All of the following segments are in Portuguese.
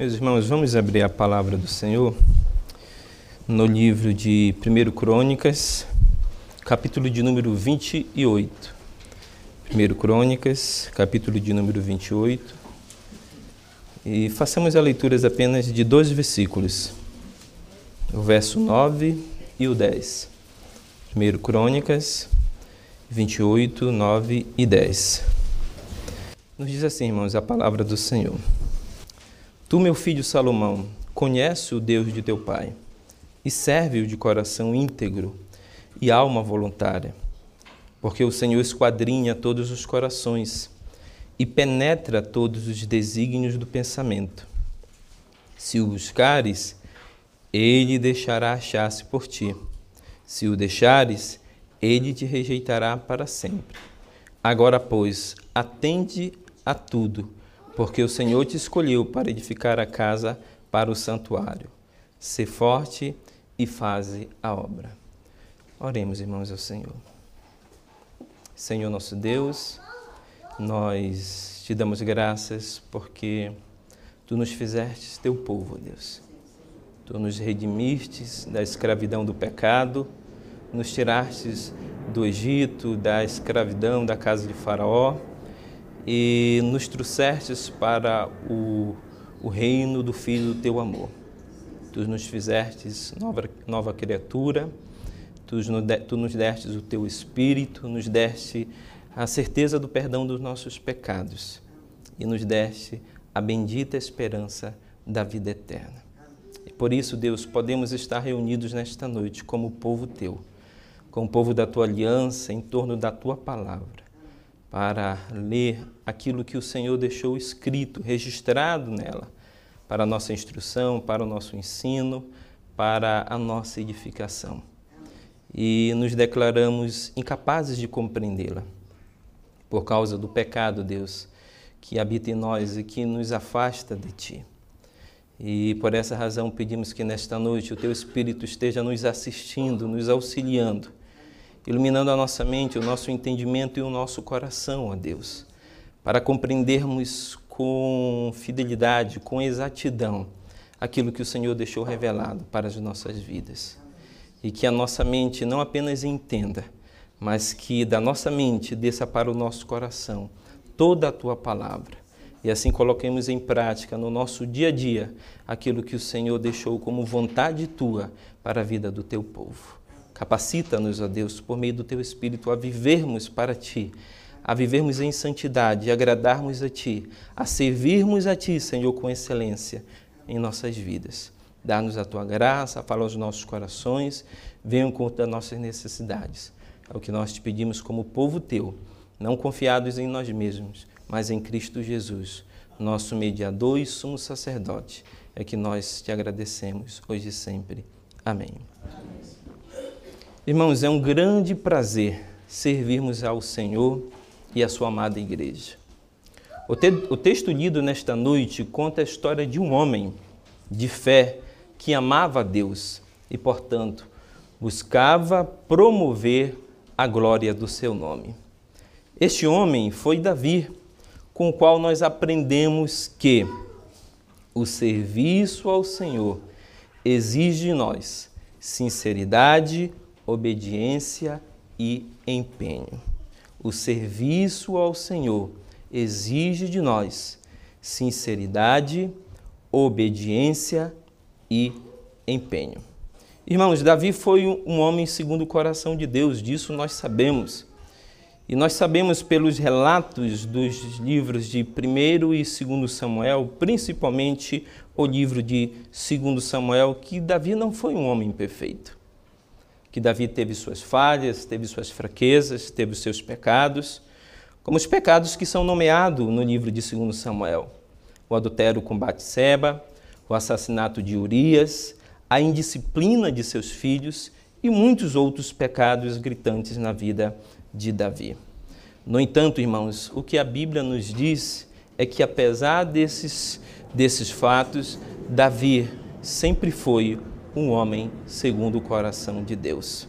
Meus irmãos, vamos abrir a palavra do Senhor no livro de 1 Crônicas, capítulo de número 28. 1 Crônicas, capítulo de número 28. E façamos a leitura apenas de dois versículos, o verso 9 e o 10. 1 Crônicas 28, 9 e 10. Nos diz assim, irmãos, a palavra do Senhor. Tu, meu filho Salomão, conhece o Deus de teu pai e serve-o de coração íntegro e alma voluntária, porque o Senhor esquadrinha todos os corações e penetra todos os desígnios do pensamento. Se o buscares, ele deixará achar-se por ti. Se o deixares, ele te rejeitará para sempre. Agora, pois, atende a tudo, porque o Senhor te escolheu para edificar a casa para o santuário. Sê forte e faze a obra. Oremos, irmãos, ao Senhor. Senhor nosso Deus, nós te damos graças porque tu nos fizestes teu povo, Deus. Tu nos redimistes da escravidão do pecado, nos tirastes do Egito, da escravidão da casa de Faraó e nos trouxestes para o, o reino do Filho do teu amor. Tu nos fizestes nova, nova criatura, tu, tu nos destes o teu Espírito, nos deste a certeza do perdão dos nossos pecados e nos deste a bendita esperança da vida eterna. E por isso, Deus, podemos estar reunidos nesta noite como povo teu, como povo da tua aliança, em torno da tua palavra, para ler aquilo que o Senhor deixou escrito, registrado nela, para a nossa instrução, para o nosso ensino, para a nossa edificação. E nos declaramos incapazes de compreendê-la por causa do pecado, Deus, que habita em nós e que nos afasta de Ti. E por essa razão pedimos que nesta noite o Teu Espírito esteja nos assistindo, nos auxiliando, iluminando a nossa mente, o nosso entendimento e o nosso coração, ó Deus, para compreendermos com fidelidade, com exatidão, aquilo que o Senhor deixou revelado para as nossas vidas. E que a nossa mente não apenas entenda, mas que da nossa mente desça para o nosso coração toda a tua palavra. E assim coloquemos em prática no nosso dia a dia aquilo que o Senhor deixou como vontade tua para a vida do teu povo. Capacita-nos, ó Deus, por meio do teu Espírito, a vivermos para ti, a vivermos em santidade, a agradarmos a ti, a servirmos a ti, Senhor, com excelência em nossas vidas. Dá-nos a tua graça, fala aos nossos corações, venha em conta das nossas necessidades. É o que nós te pedimos como povo teu, não confiados em nós mesmos, mas em Cristo Jesus, nosso mediador e sumo sacerdote. É que nós te agradecemos hoje e sempre. Amém. Irmãos, é um grande prazer servirmos ao Senhor e à sua amada igreja. O, te o texto lido nesta noite conta a história de um homem de fé que amava a Deus e, portanto, buscava promover a glória do seu nome. Este homem foi Davi, com o qual nós aprendemos que o serviço ao Senhor exige de nós sinceridade, obediência e empenho. O serviço ao Senhor exige de nós sinceridade, obediência e empenho. Irmãos, Davi foi um homem segundo o coração de Deus, disso nós sabemos. E nós sabemos pelos relatos dos livros de 1 e 2 Samuel, principalmente o livro de 2 Samuel, que Davi não foi um homem perfeito. Que Davi teve suas falhas, teve suas fraquezas, teve os seus pecados, como os pecados que são nomeados no livro de 2 Samuel: o adultério com Batseba, o assassinato de Urias, a indisciplina de seus filhos e muitos outros pecados gritantes na vida de Davi. No entanto, irmãos, o que a Bíblia nos diz é que, apesar desses, desses fatos, Davi sempre foi um homem segundo o coração de Deus.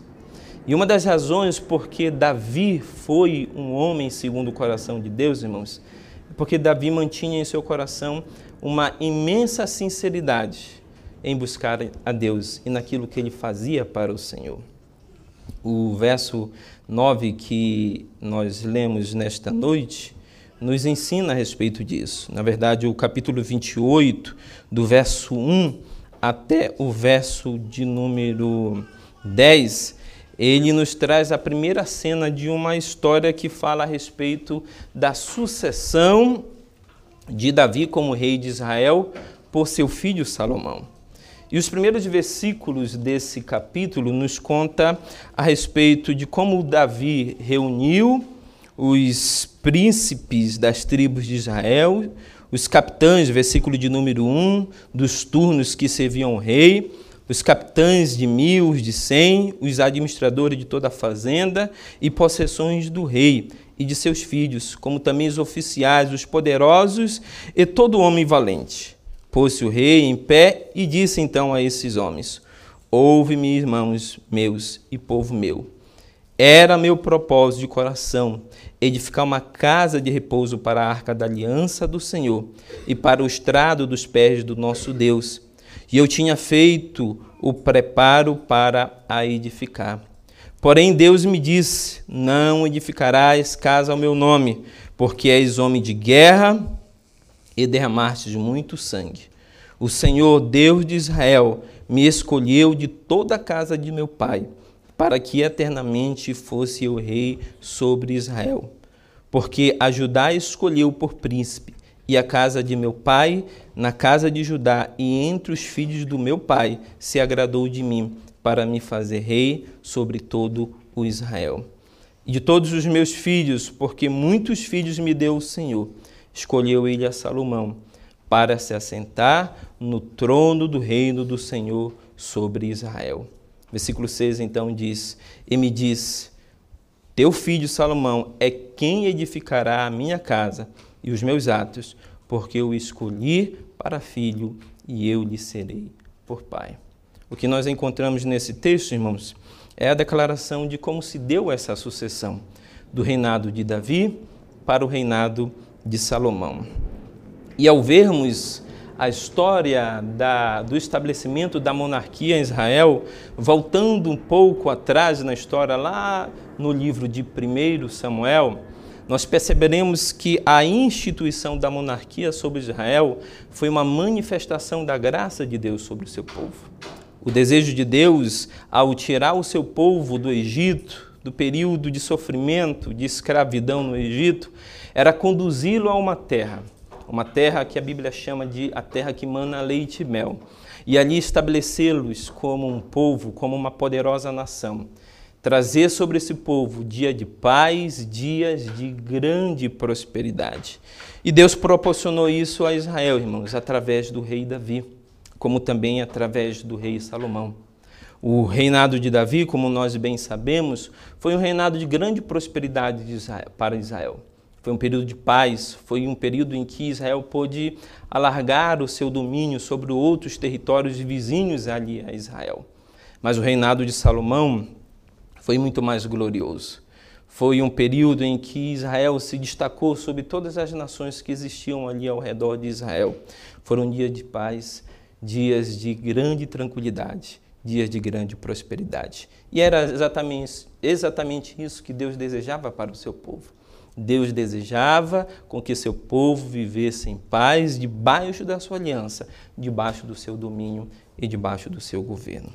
E uma das razões por que Davi foi um homem segundo o coração de Deus, irmãos, porque Davi mantinha em seu coração uma imensa sinceridade em buscar a Deus e naquilo que ele fazia para o Senhor. O verso 9 que nós lemos nesta noite nos ensina a respeito disso. Na verdade, o capítulo 28, do verso 1 até o verso de número 10, ele nos traz a primeira cena de uma história que fala a respeito da sucessão de Davi como rei de Israel por seu filho Salomão. E os primeiros versículos desse capítulo nos conta a respeito de como Davi reuniu os príncipes das tribos de Israel, os capitães, versículo de número 1, dos turnos que serviam o rei, os capitães de mil, de cem, os administradores de toda a fazenda e possessões do rei e de seus filhos, como também os oficiais, os poderosos e todo homem valente. Pôs-se o rei em pé e disse então a esses homens: Ouve-me, irmãos meus e povo meu. Era meu propósito de coração edificar uma casa de repouso para a arca da aliança do Senhor e para o estrado dos pés do nosso Deus. E eu tinha feito o preparo para a edificar. Porém, Deus me disse: Não edificarás casa ao meu nome, porque és homem de guerra e derramastes muito sangue. O Senhor, Deus de Israel, me escolheu de toda a casa de meu pai para que eternamente fosse eu rei sobre Israel. Porque a Judá escolheu por príncipe, e a casa de meu pai, na casa de Judá, e entre os filhos do meu pai, se agradou de mim, para me fazer rei sobre todo o Israel. E de todos os meus filhos, porque muitos filhos me deu o Senhor, escolheu ele a Salomão, para se assentar no trono do reino do Senhor sobre Israel. Versículo 6 então diz: E me diz: Teu filho Salomão é quem edificará a minha casa e os meus atos, porque eu escolhi para filho e eu lhe serei por pai. O que nós encontramos nesse texto, irmãos, é a declaração de como se deu essa sucessão do reinado de Davi para o reinado de Salomão. E ao vermos a história da, do estabelecimento da monarquia em Israel, voltando um pouco atrás na história, lá no livro de 1 Samuel, nós perceberemos que a instituição da monarquia sobre Israel foi uma manifestação da graça de Deus sobre o seu povo. O desejo de Deus, ao tirar o seu povo do Egito, do período de sofrimento, de escravidão no Egito, era conduzi-lo a uma terra uma terra que a Bíblia chama de a terra que mana leite e mel, e ali estabelecê-los como um povo, como uma poderosa nação. Trazer sobre esse povo dia de paz, dias de grande prosperidade. E Deus proporcionou isso a Israel, irmãos, através do rei Davi, como também através do rei Salomão. O reinado de Davi, como nós bem sabemos, foi um reinado de grande prosperidade para Israel. Foi um período de paz, foi um período em que Israel pôde alargar o seu domínio sobre outros territórios vizinhos ali a Israel. Mas o reinado de Salomão foi muito mais glorioso. Foi um período em que Israel se destacou sobre todas as nações que existiam ali ao redor de Israel. Foram dias de paz, dias de grande tranquilidade, dias de grande prosperidade. E era exatamente, exatamente isso que Deus desejava para o seu povo Deus desejava com que seu povo vivesse em paz debaixo da sua aliança, debaixo do seu domínio e debaixo do seu governo.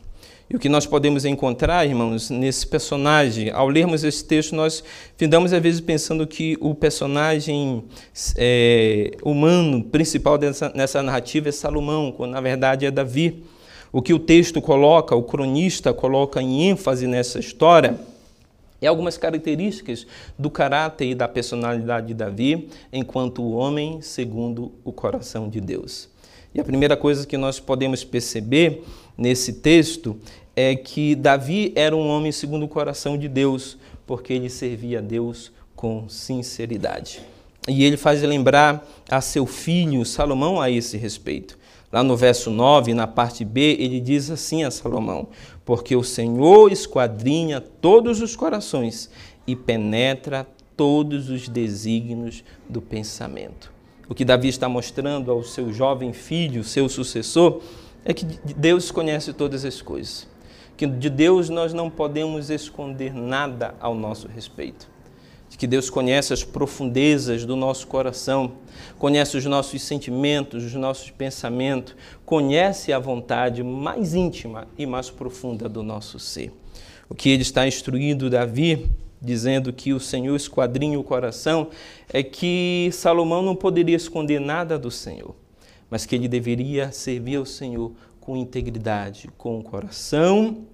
E o que nós podemos encontrar, irmãos, nesse personagem, ao lermos esse texto, nós findamos às vezes pensando que o personagem é, humano principal dessa, nessa narrativa é Salomão, quando na verdade é Davi. O que o texto coloca, o cronista coloca em ênfase nessa história, e algumas características do caráter e da personalidade de Davi enquanto homem segundo o coração de Deus. E a primeira coisa que nós podemos perceber nesse texto é que Davi era um homem segundo o coração de Deus, porque ele servia a Deus com sinceridade. E ele faz lembrar a seu filho Salomão a esse respeito. Lá no verso 9, na parte B, ele diz assim a Salomão: Porque o Senhor esquadrinha todos os corações e penetra todos os desígnios do pensamento. O que Davi está mostrando ao seu jovem filho, seu sucessor, é que Deus conhece todas as coisas. Que de Deus nós não podemos esconder nada ao nosso respeito. Que Deus conhece as profundezas do nosso coração, conhece os nossos sentimentos, os nossos pensamentos, conhece a vontade mais íntima e mais profunda do nosso ser. O que ele está instruindo Davi dizendo que o Senhor esquadrinha o coração, é que Salomão não poderia esconder nada do Senhor, mas que ele deveria servir ao Senhor com integridade, com o coração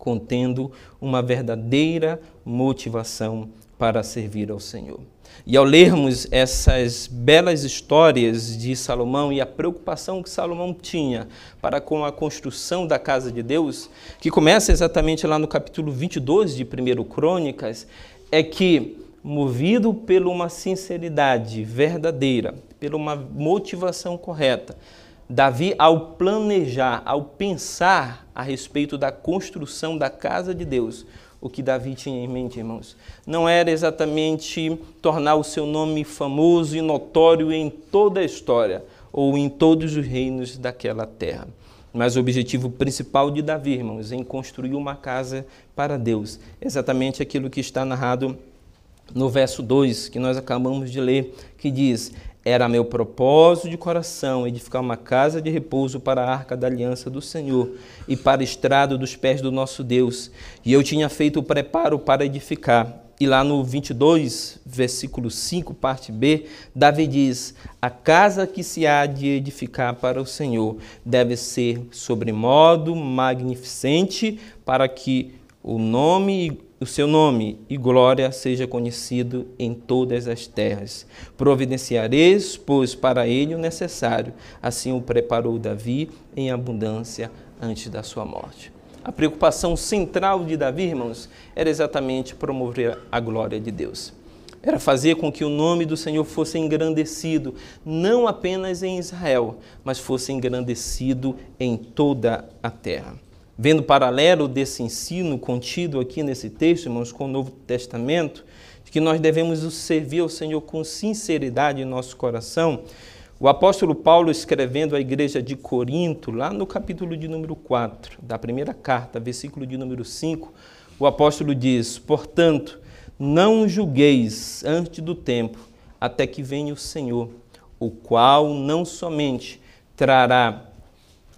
contendo uma verdadeira motivação para servir ao Senhor. E ao lermos essas belas histórias de Salomão e a preocupação que Salomão tinha para com a construção da casa de Deus, que começa exatamente lá no capítulo 22 de 1 Crônicas, é que, movido por uma sinceridade verdadeira, por uma motivação correta, Davi, ao planejar, ao pensar a respeito da construção da casa de Deus, o que Davi tinha em mente, irmãos. Não era exatamente tornar o seu nome famoso e notório em toda a história ou em todos os reinos daquela terra. Mas o objetivo principal de Davi, irmãos, em construir uma casa para Deus. Exatamente aquilo que está narrado no verso 2, que nós acabamos de ler, que diz: era meu propósito de coração edificar uma casa de repouso para a arca da aliança do Senhor e para a estrada dos pés do nosso Deus. E eu tinha feito o preparo para edificar. E lá no 22, versículo 5, parte B, Davi diz: A casa que se há de edificar para o Senhor deve ser sobremodo magnificente, para que o nome o seu nome e glória seja conhecido em todas as terras. Providenciareis, pois, para ele o necessário. Assim o preparou Davi em abundância antes da sua morte. A preocupação central de Davi, irmãos, era exatamente promover a glória de Deus. Era fazer com que o nome do Senhor fosse engrandecido, não apenas em Israel, mas fosse engrandecido em toda a terra vendo paralelo desse ensino contido aqui nesse texto, irmãos, com o Novo Testamento, de que nós devemos servir ao Senhor com sinceridade em nosso coração, o apóstolo Paulo, escrevendo à igreja de Corinto, lá no capítulo de número 4, da primeira carta, versículo de número 5, o apóstolo diz: Portanto, não julgueis antes do tempo, até que venha o Senhor, o qual não somente trará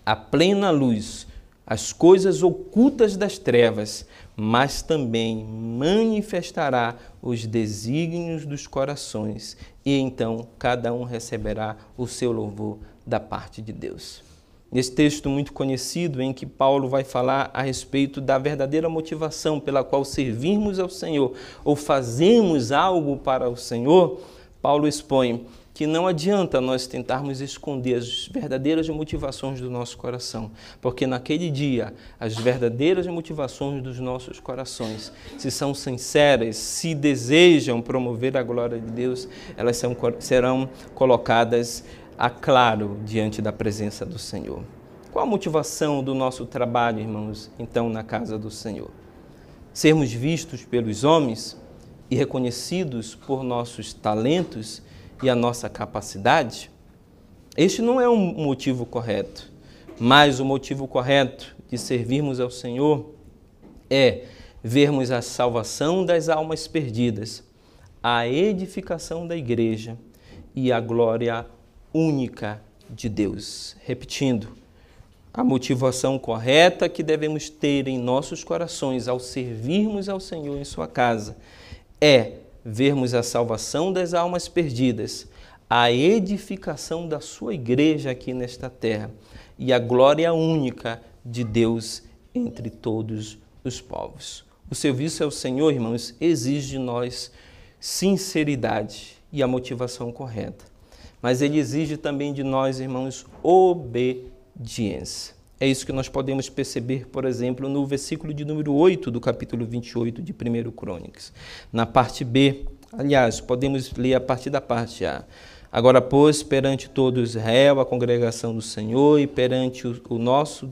a plena luz as coisas ocultas das trevas, mas também manifestará os desígnios dos corações, e então cada um receberá o seu louvor da parte de Deus. Nesse texto muito conhecido, em que Paulo vai falar a respeito da verdadeira motivação pela qual servimos ao Senhor ou fazemos algo para o Senhor, Paulo expõe que não adianta nós tentarmos esconder as verdadeiras motivações do nosso coração, porque naquele dia as verdadeiras motivações dos nossos corações, se são sinceras, se desejam promover a glória de Deus, elas são, serão colocadas a claro diante da presença do Senhor. Qual a motivação do nosso trabalho, irmãos, então na casa do Senhor? Sermos vistos pelos homens e reconhecidos por nossos talentos e a nossa capacidade, este não é um motivo correto. Mas o motivo correto de servirmos ao Senhor é vermos a salvação das almas perdidas, a edificação da igreja e a glória única de Deus. Repetindo, a motivação correta que devemos ter em nossos corações ao servirmos ao Senhor em Sua casa é vermos a salvação das almas perdidas, a edificação da sua igreja aqui nesta terra e a glória única de Deus entre todos os povos. O serviço ao Senhor, irmãos, exige de nós sinceridade e a motivação correta. Mas ele exige também de nós, irmãos, obediência. É isso que nós podemos perceber, por exemplo, no versículo de número 8 do capítulo 28 de 1 Crônicas. Na parte B, aliás, podemos ler a partir da parte A. Agora, pois, perante todo Israel, a congregação do Senhor e perante o, o nosso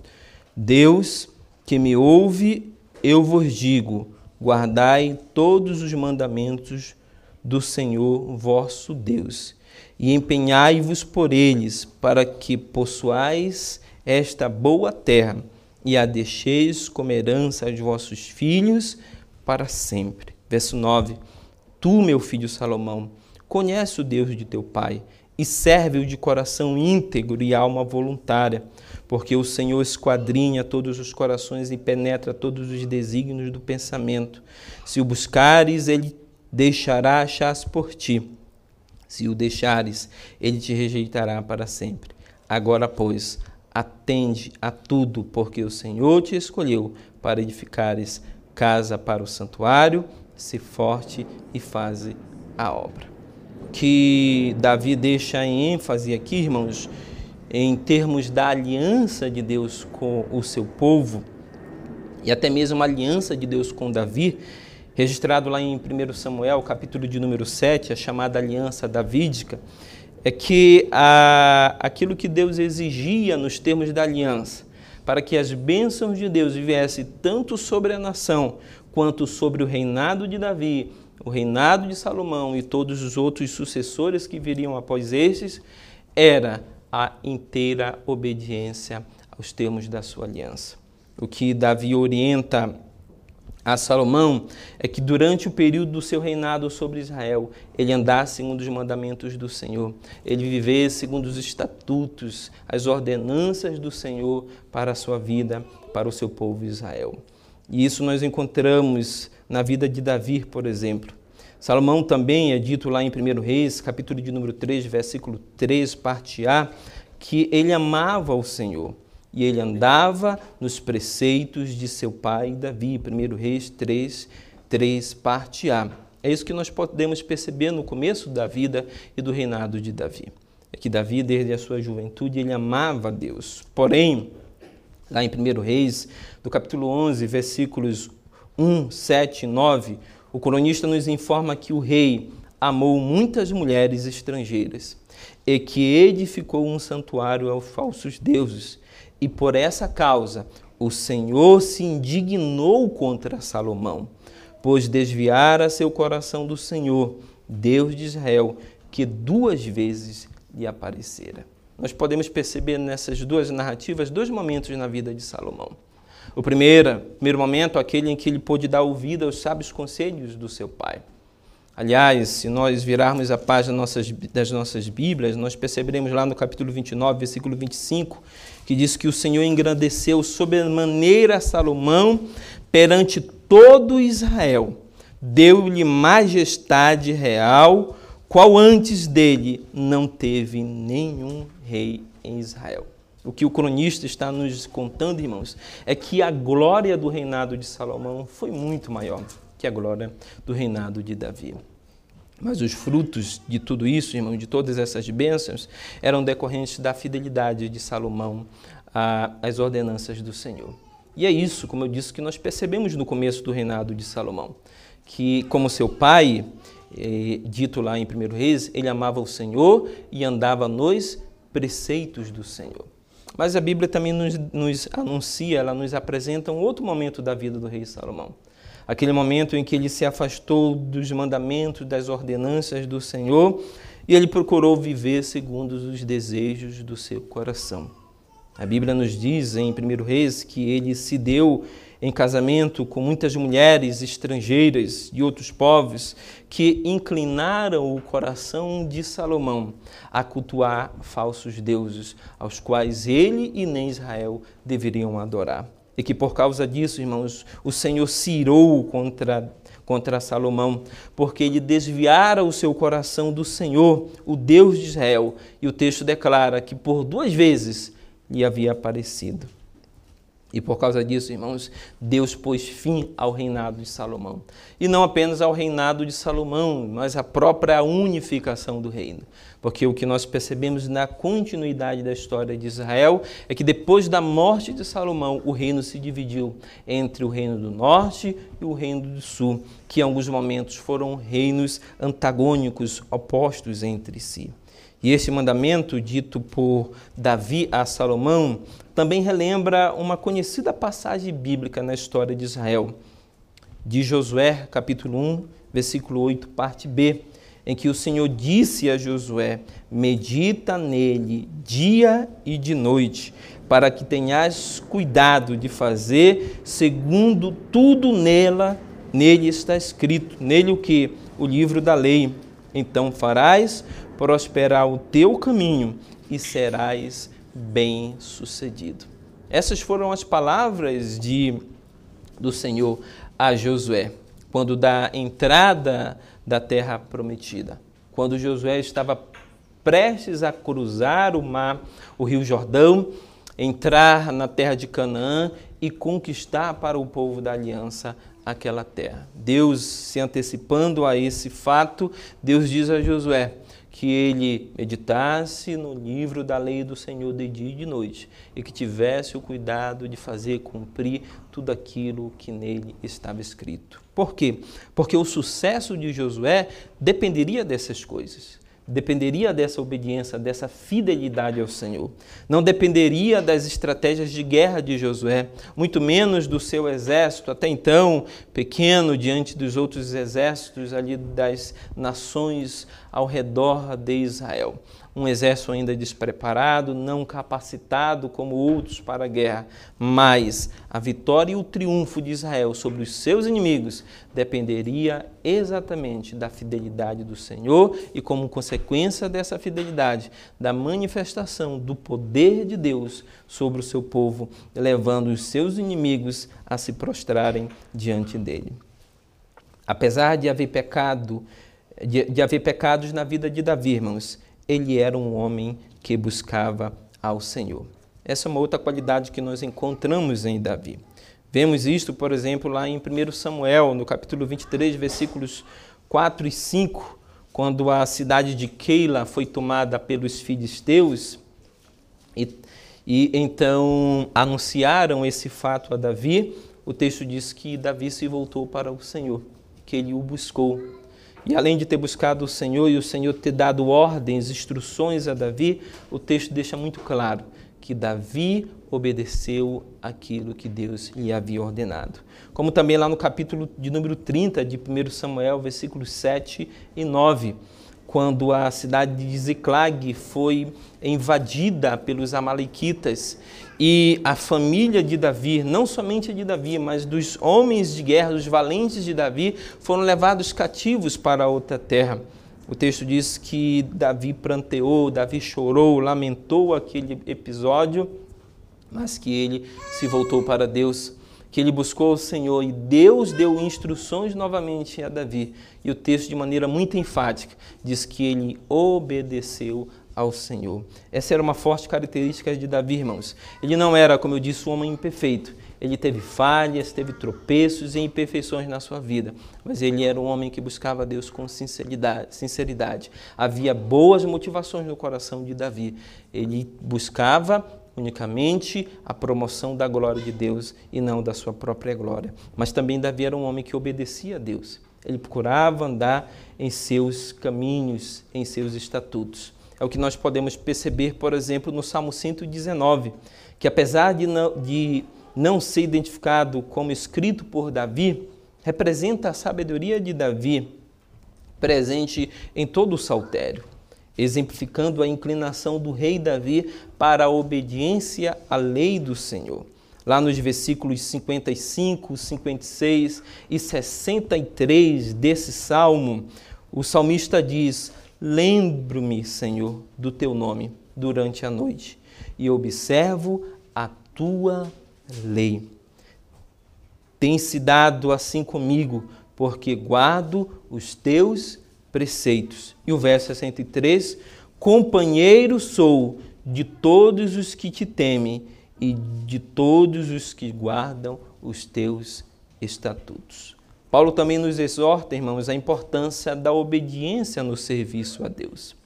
Deus que me ouve, eu vos digo: guardai todos os mandamentos do Senhor vosso Deus, e empenhai-vos por eles, para que possuais esta boa terra, e a deixeis como herança aos vossos filhos para sempre. Verso 9: Tu, meu filho Salomão, conhece o Deus de teu pai e serve-o de coração íntegro e alma voluntária, porque o Senhor esquadrinha todos os corações e penetra todos os desígnios do pensamento. Se o buscares, ele deixará achar-se por ti. Se o deixares, ele te rejeitará para sempre. Agora, pois, atende a tudo, porque o Senhor te escolheu para edificares casa para o santuário, se forte e faze a obra. Que Davi deixa em ênfase aqui, irmãos, em termos da aliança de Deus com o seu povo, e até mesmo a aliança de Deus com Davi, registrado lá em 1 Samuel, capítulo de número 7, a chamada aliança davídica, é que a, aquilo que Deus exigia nos termos da aliança, para que as bênçãos de Deus viessem tanto sobre a nação quanto sobre o reinado de Davi, o reinado de Salomão e todos os outros sucessores que viriam após estes, era a inteira obediência aos termos da sua aliança. O que Davi orienta a Salomão é que durante o período do seu reinado sobre Israel, ele andasse segundo os mandamentos do Senhor, ele vivesse segundo os estatutos, as ordenanças do Senhor para a sua vida, para o seu povo Israel. E isso nós encontramos na vida de Davi, por exemplo. Salomão também é dito lá em 1 Reis, capítulo de número 3, versículo 3, parte A, que ele amava o Senhor e ele andava nos preceitos de seu pai Davi. 1 Reis 3, 3, parte A. É isso que nós podemos perceber no começo da vida e do reinado de Davi. É que Davi, desde a sua juventude, ele amava Deus. Porém, lá em 1 Reis, do capítulo 11, versículos 1, 7 e 9, o cronista nos informa que o rei amou muitas mulheres estrangeiras e que edificou um santuário aos falsos deuses. E por essa causa o Senhor se indignou contra Salomão, pois desviara seu coração do Senhor, Deus de Israel, que duas vezes lhe aparecera. Nós podemos perceber nessas duas narrativas dois momentos na vida de Salomão. O primeiro, primeiro momento, aquele em que ele pôde dar ouvido aos sábios conselhos do seu pai. Aliás, se nós virarmos a página das nossas Bíblias, nós perceberemos lá no capítulo 29, versículo 25, que diz que o Senhor engrandeceu sobremaneira Salomão perante todo Israel, deu-lhe majestade real, qual antes dele não teve nenhum rei em Israel. O que o cronista está nos contando, irmãos, é que a glória do reinado de Salomão foi muito maior que a glória do reinado de Davi. Mas os frutos de tudo isso, irmão, de todas essas bênçãos, eram decorrentes da fidelidade de Salomão às ordenanças do Senhor. E é isso, como eu disse, que nós percebemos no começo do reinado de Salomão, que como seu pai, eh, dito lá em 1 Reis, ele amava o Senhor e andava nos preceitos do Senhor. Mas a Bíblia também nos, nos anuncia, ela nos apresenta um outro momento da vida do rei Salomão. Aquele momento em que ele se afastou dos mandamentos, das ordenanças do Senhor e ele procurou viver segundo os desejos do seu coração. A Bíblia nos diz em 1 Reis que ele se deu em casamento com muitas mulheres estrangeiras de outros povos que inclinaram o coração de Salomão a cultuar falsos deuses, aos quais ele e nem Israel deveriam adorar. E que por causa disso, irmãos, o Senhor se irou contra, contra Salomão, porque ele desviara o seu coração do Senhor, o Deus de Israel. E o texto declara que por duas vezes lhe havia aparecido. E por causa disso, irmãos, Deus pôs fim ao reinado de Salomão. E não apenas ao reinado de Salomão, mas à própria unificação do reino. Porque o que nós percebemos na continuidade da história de Israel é que depois da morte de Salomão, o reino se dividiu entre o reino do norte e o reino do sul, que em alguns momentos foram reinos antagônicos, opostos entre si. E esse mandamento, dito por Davi a Salomão, também relembra uma conhecida passagem bíblica na história de Israel, de Josué, capítulo 1, versículo 8, parte B, em que o Senhor disse a Josué: Medita nele dia e de noite, para que tenhas cuidado de fazer segundo tudo nela, nele está escrito, nele o que? O livro da lei. Então farás prosperar o teu caminho e serás bem-sucedido. Essas foram as palavras de do Senhor a Josué, quando da entrada da terra prometida. Quando Josué estava prestes a cruzar o mar, o Rio Jordão, entrar na terra de Canaã e conquistar para o povo da aliança aquela terra. Deus, se antecipando a esse fato, Deus diz a Josué: que ele meditasse no livro da lei do Senhor de dia e de noite e que tivesse o cuidado de fazer cumprir tudo aquilo que nele estava escrito. Por quê? Porque o sucesso de Josué dependeria dessas coisas dependeria dessa obediência, dessa fidelidade ao Senhor. Não dependeria das estratégias de guerra de Josué, muito menos do seu exército, até então pequeno diante dos outros exércitos ali das nações ao redor de Israel um exército ainda despreparado, não capacitado como outros para a guerra, mas a vitória e o triunfo de Israel sobre os seus inimigos dependeria exatamente da fidelidade do Senhor e, como consequência dessa fidelidade, da manifestação do poder de Deus sobre o seu povo, levando os seus inimigos a se prostrarem diante dele. Apesar de haver pecado, de, de haver pecados na vida de Davi, irmãos, ele era um homem que buscava ao Senhor. Essa é uma outra qualidade que nós encontramos em Davi. Vemos isto, por exemplo, lá em 1 Samuel, no capítulo 23, versículos 4 e 5, quando a cidade de Keila foi tomada pelos filisteus e, e então anunciaram esse fato a Davi, o texto diz que Davi se voltou para o Senhor, que ele o buscou e além de ter buscado o Senhor e o Senhor ter dado ordens, instruções a Davi, o texto deixa muito claro que Davi obedeceu aquilo que Deus lhe havia ordenado. Como também lá no capítulo de número 30 de 1 Samuel, versículos 7 e 9, quando a cidade de Ziclag foi invadida pelos amalequitas e a família de Davi, não somente de Davi, mas dos homens de guerra, dos valentes de Davi, foram levados cativos para outra terra. O texto diz que Davi pranteou, Davi chorou, lamentou aquele episódio, mas que ele se voltou para Deus, que ele buscou o Senhor e Deus deu instruções novamente a Davi. E o texto, de maneira muito enfática, diz que ele obedeceu ao Senhor. Essa era uma forte característica de Davi, irmãos. Ele não era, como eu disse, um homem imperfeito. Ele teve falhas, teve tropeços e imperfeições na sua vida, mas ele era um homem que buscava Deus com sinceridade. sinceridade. Havia boas motivações no coração de Davi. Ele buscava unicamente a promoção da glória de Deus e não da sua própria glória. Mas também Davi era um homem que obedecia a Deus. Ele procurava andar em seus caminhos, em seus estatutos. É o que nós podemos perceber, por exemplo, no Salmo 119, que apesar de não, de não ser identificado como escrito por Davi, representa a sabedoria de Davi presente em todo o saltério, exemplificando a inclinação do rei Davi para a obediência à lei do Senhor. Lá nos versículos 55, 56 e 63 desse salmo, o salmista diz: Lembro-me, Senhor, do teu nome durante a noite e observo a tua lei. Tem se dado assim comigo, porque guardo os teus preceitos. E o verso 63: Companheiro sou de todos os que te temem e de todos os que guardam os teus estatutos. Paulo também nos exorta, irmãos, a importância da obediência no serviço a Deus.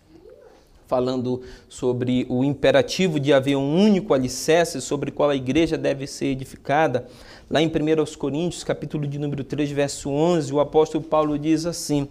Falando sobre o imperativo de haver um único alicerce sobre qual a igreja deve ser edificada, lá em 1 Coríntios, capítulo de número 3, verso 11, o apóstolo Paulo diz assim,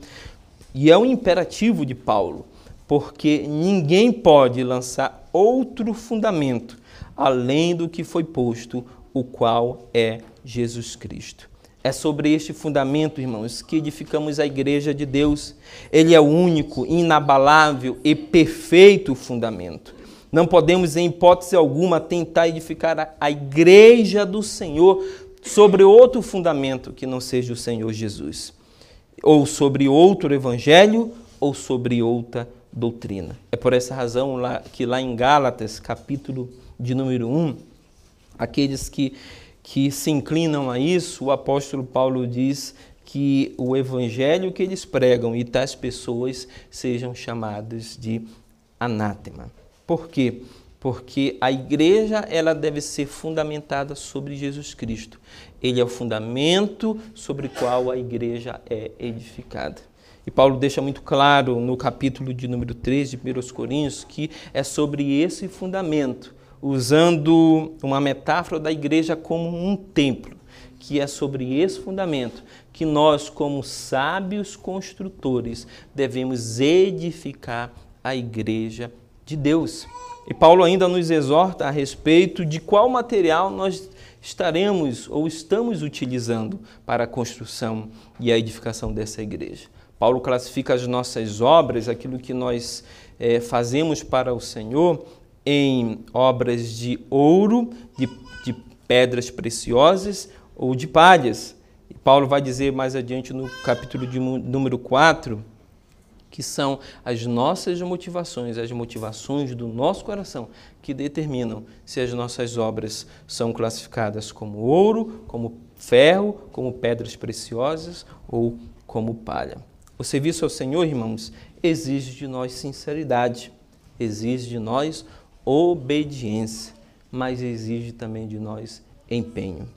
e é um imperativo de Paulo, porque ninguém pode lançar outro fundamento além do que foi posto, o qual é Jesus Cristo. É sobre este fundamento, irmãos, que edificamos a igreja de Deus. Ele é o único, inabalável e perfeito fundamento. Não podemos, em hipótese alguma, tentar edificar a igreja do Senhor sobre outro fundamento que não seja o Senhor Jesus, ou sobre outro evangelho, ou sobre outra doutrina. É por essa razão que lá em Gálatas, capítulo de número 1, aqueles que que se inclinam a isso, o apóstolo Paulo diz que o evangelho que eles pregam e tais pessoas sejam chamadas de anátema. Por quê? Porque a igreja ela deve ser fundamentada sobre Jesus Cristo. Ele é o fundamento sobre o qual a igreja é edificada. E Paulo deixa muito claro no capítulo de número 3 de 1 Coríntios que é sobre esse fundamento usando uma metáfora da igreja como um templo, que é sobre esse fundamento que nós, como sábios construtores, devemos edificar a igreja de Deus. E Paulo ainda nos exorta a respeito de qual material nós estaremos ou estamos utilizando para a construção e a edificação dessa igreja. Paulo classifica as nossas obras, aquilo que nós é, fazemos para o Senhor, em obras de ouro, de, de pedras preciosas ou de palhas. Paulo vai dizer mais adiante no capítulo de número 4 que são as nossas motivações, as motivações do nosso coração que determinam se as nossas obras são classificadas como ouro, como ferro, como pedras preciosas ou como palha. O serviço ao Senhor, irmãos, exige de nós sinceridade, exige de nós obediência, mas exige também de nós empenho.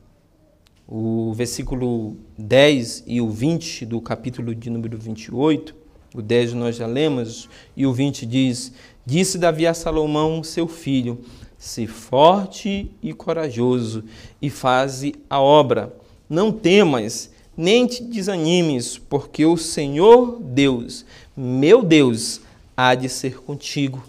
O versículo 10 e o 20 do capítulo de número 28, o 10 nós já lemos, e o 20 diz: Disse Davi a Salomão, seu filho, se forte e corajoso, e faze a obra. Não temas, nem te desanimes, porque o Senhor Deus, meu Deus, há de ser contigo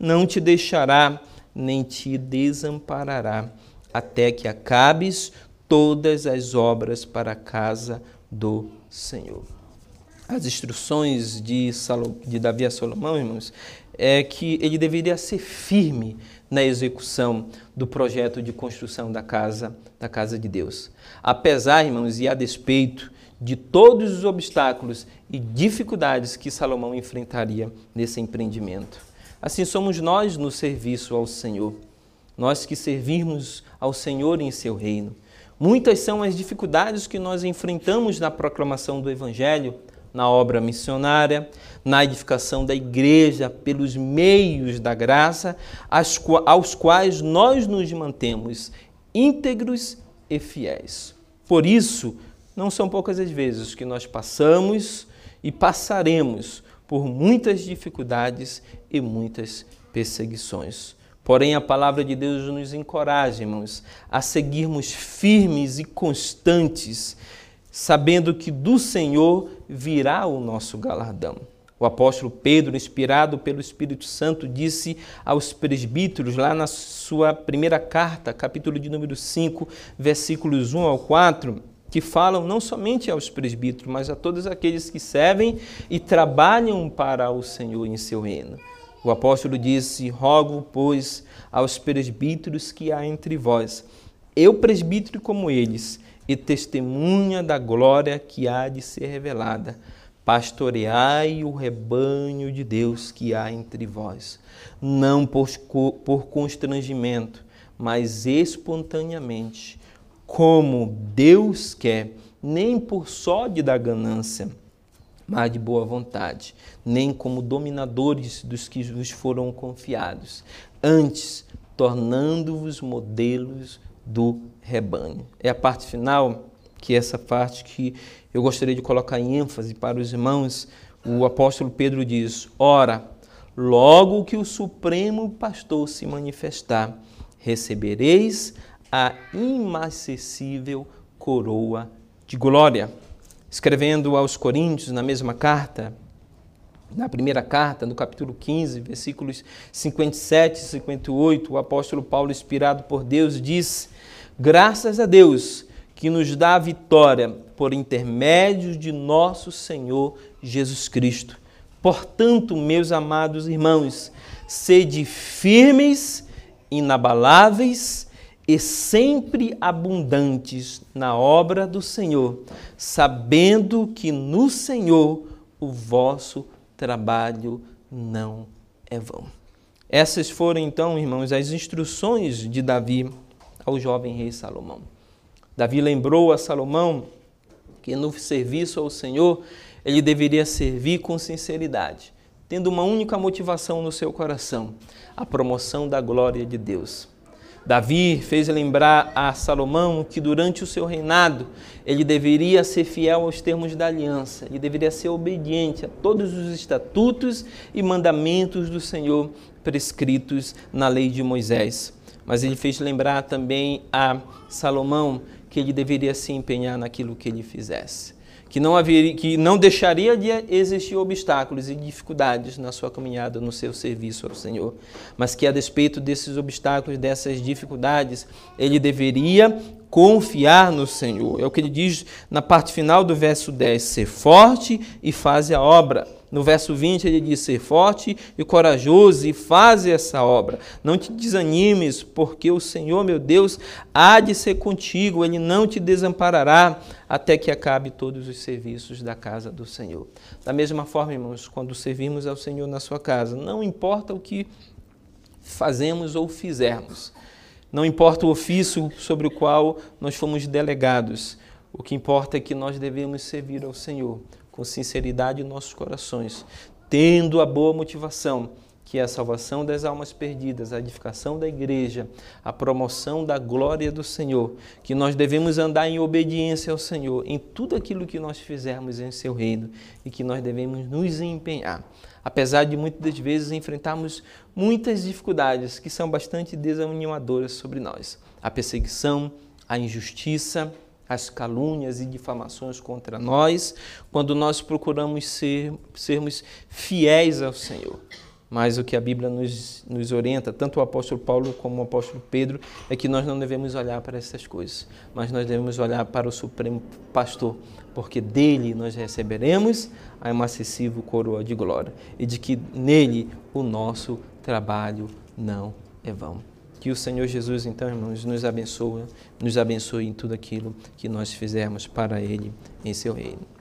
não te deixará nem te desamparará, até que acabes todas as obras para a casa do Senhor. As instruções de, de Davi a Salomão, irmãos, é que ele deveria ser firme na execução do projeto de construção da casa, da casa de Deus. Apesar, irmãos, e a despeito de todos os obstáculos e dificuldades que Salomão enfrentaria nesse empreendimento. Assim somos nós no serviço ao Senhor, nós que servimos ao Senhor em seu reino. Muitas são as dificuldades que nós enfrentamos na proclamação do Evangelho, na obra missionária, na edificação da igreja, pelos meios da graça, aos quais nós nos mantemos íntegros e fiéis. Por isso, não são poucas as vezes que nós passamos e passaremos por muitas dificuldades e muitas perseguições. Porém, a palavra de Deus nos encoraja, irmãos, a seguirmos firmes e constantes, sabendo que do Senhor virá o nosso galardão. O apóstolo Pedro, inspirado pelo Espírito Santo, disse aos presbíteros, lá na sua primeira carta, capítulo de número 5, versículos 1 ao 4, que falam não somente aos presbíteros, mas a todos aqueles que servem e trabalham para o Senhor em seu reino. O apóstolo disse: Rogo, pois, aos presbíteros que há entre vós, eu presbítero como eles, e testemunha da glória que há de ser revelada. Pastoreai o rebanho de Deus que há entre vós, não por, por constrangimento, mas espontaneamente como Deus quer, nem por sódio da ganância, mas de boa vontade, nem como dominadores dos que vos foram confiados, antes tornando-vos modelos do rebanho. É a parte final, que é essa parte que eu gostaria de colocar em ênfase para os irmãos. O apóstolo Pedro diz: Ora, logo que o Supremo Pastor se manifestar, recebereis a inacessível coroa de glória. Escrevendo aos Coríntios, na mesma carta, na primeira carta, no capítulo 15, versículos 57 e 58, o apóstolo Paulo, inspirado por Deus, diz: Graças a Deus que nos dá a vitória por intermédio de nosso Senhor Jesus Cristo. Portanto, meus amados irmãos, sede firmes, inabaláveis e sempre abundantes na obra do Senhor, sabendo que no Senhor o vosso trabalho não é vão. Essas foram então, irmãos, as instruções de Davi ao jovem rei Salomão. Davi lembrou a Salomão que no serviço ao Senhor ele deveria servir com sinceridade, tendo uma única motivação no seu coração: a promoção da glória de Deus. Davi fez lembrar a Salomão que durante o seu reinado ele deveria ser fiel aos termos da aliança, ele deveria ser obediente a todos os estatutos e mandamentos do Senhor prescritos na lei de Moisés. Mas ele fez lembrar também a Salomão que ele deveria se empenhar naquilo que ele fizesse. Que não, haveria, que não deixaria de existir obstáculos e dificuldades na sua caminhada, no seu serviço ao Senhor. Mas que, a despeito desses obstáculos, dessas dificuldades, ele deveria confiar no Senhor. É o que ele diz na parte final do verso 10: ser forte e faze a obra. No verso 20 ele diz: ser forte e corajoso e faze essa obra. Não te desanimes, porque o Senhor, meu Deus, há de ser contigo, ele não te desamparará até que acabe todos os serviços da casa do Senhor. Da mesma forma, irmãos, quando servimos ao Senhor na sua casa, não importa o que fazemos ou fizermos, não importa o ofício sobre o qual nós fomos delegados, o que importa é que nós devemos servir ao Senhor com sinceridade em nossos corações, tendo a boa motivação que é a salvação das almas perdidas, a edificação da igreja, a promoção da glória do Senhor, que nós devemos andar em obediência ao Senhor em tudo aquilo que nós fizermos em seu reino e que nós devemos nos empenhar. Apesar de muitas das vezes enfrentarmos muitas dificuldades que são bastante desanimadoras sobre nós, a perseguição, a injustiça, as calúnias e difamações contra nós, quando nós procuramos ser, sermos fiéis ao Senhor. Mas o que a Bíblia nos, nos orienta, tanto o apóstolo Paulo como o apóstolo Pedro, é que nós não devemos olhar para essas coisas, mas nós devemos olhar para o Supremo Pastor, porque dele nós receberemos a inacessível coroa de glória e de que nele o nosso trabalho não é vão. Que o Senhor Jesus, então, irmãos, nos abençoe, nos abençoe em tudo aquilo que nós fizermos para Ele em seu reino.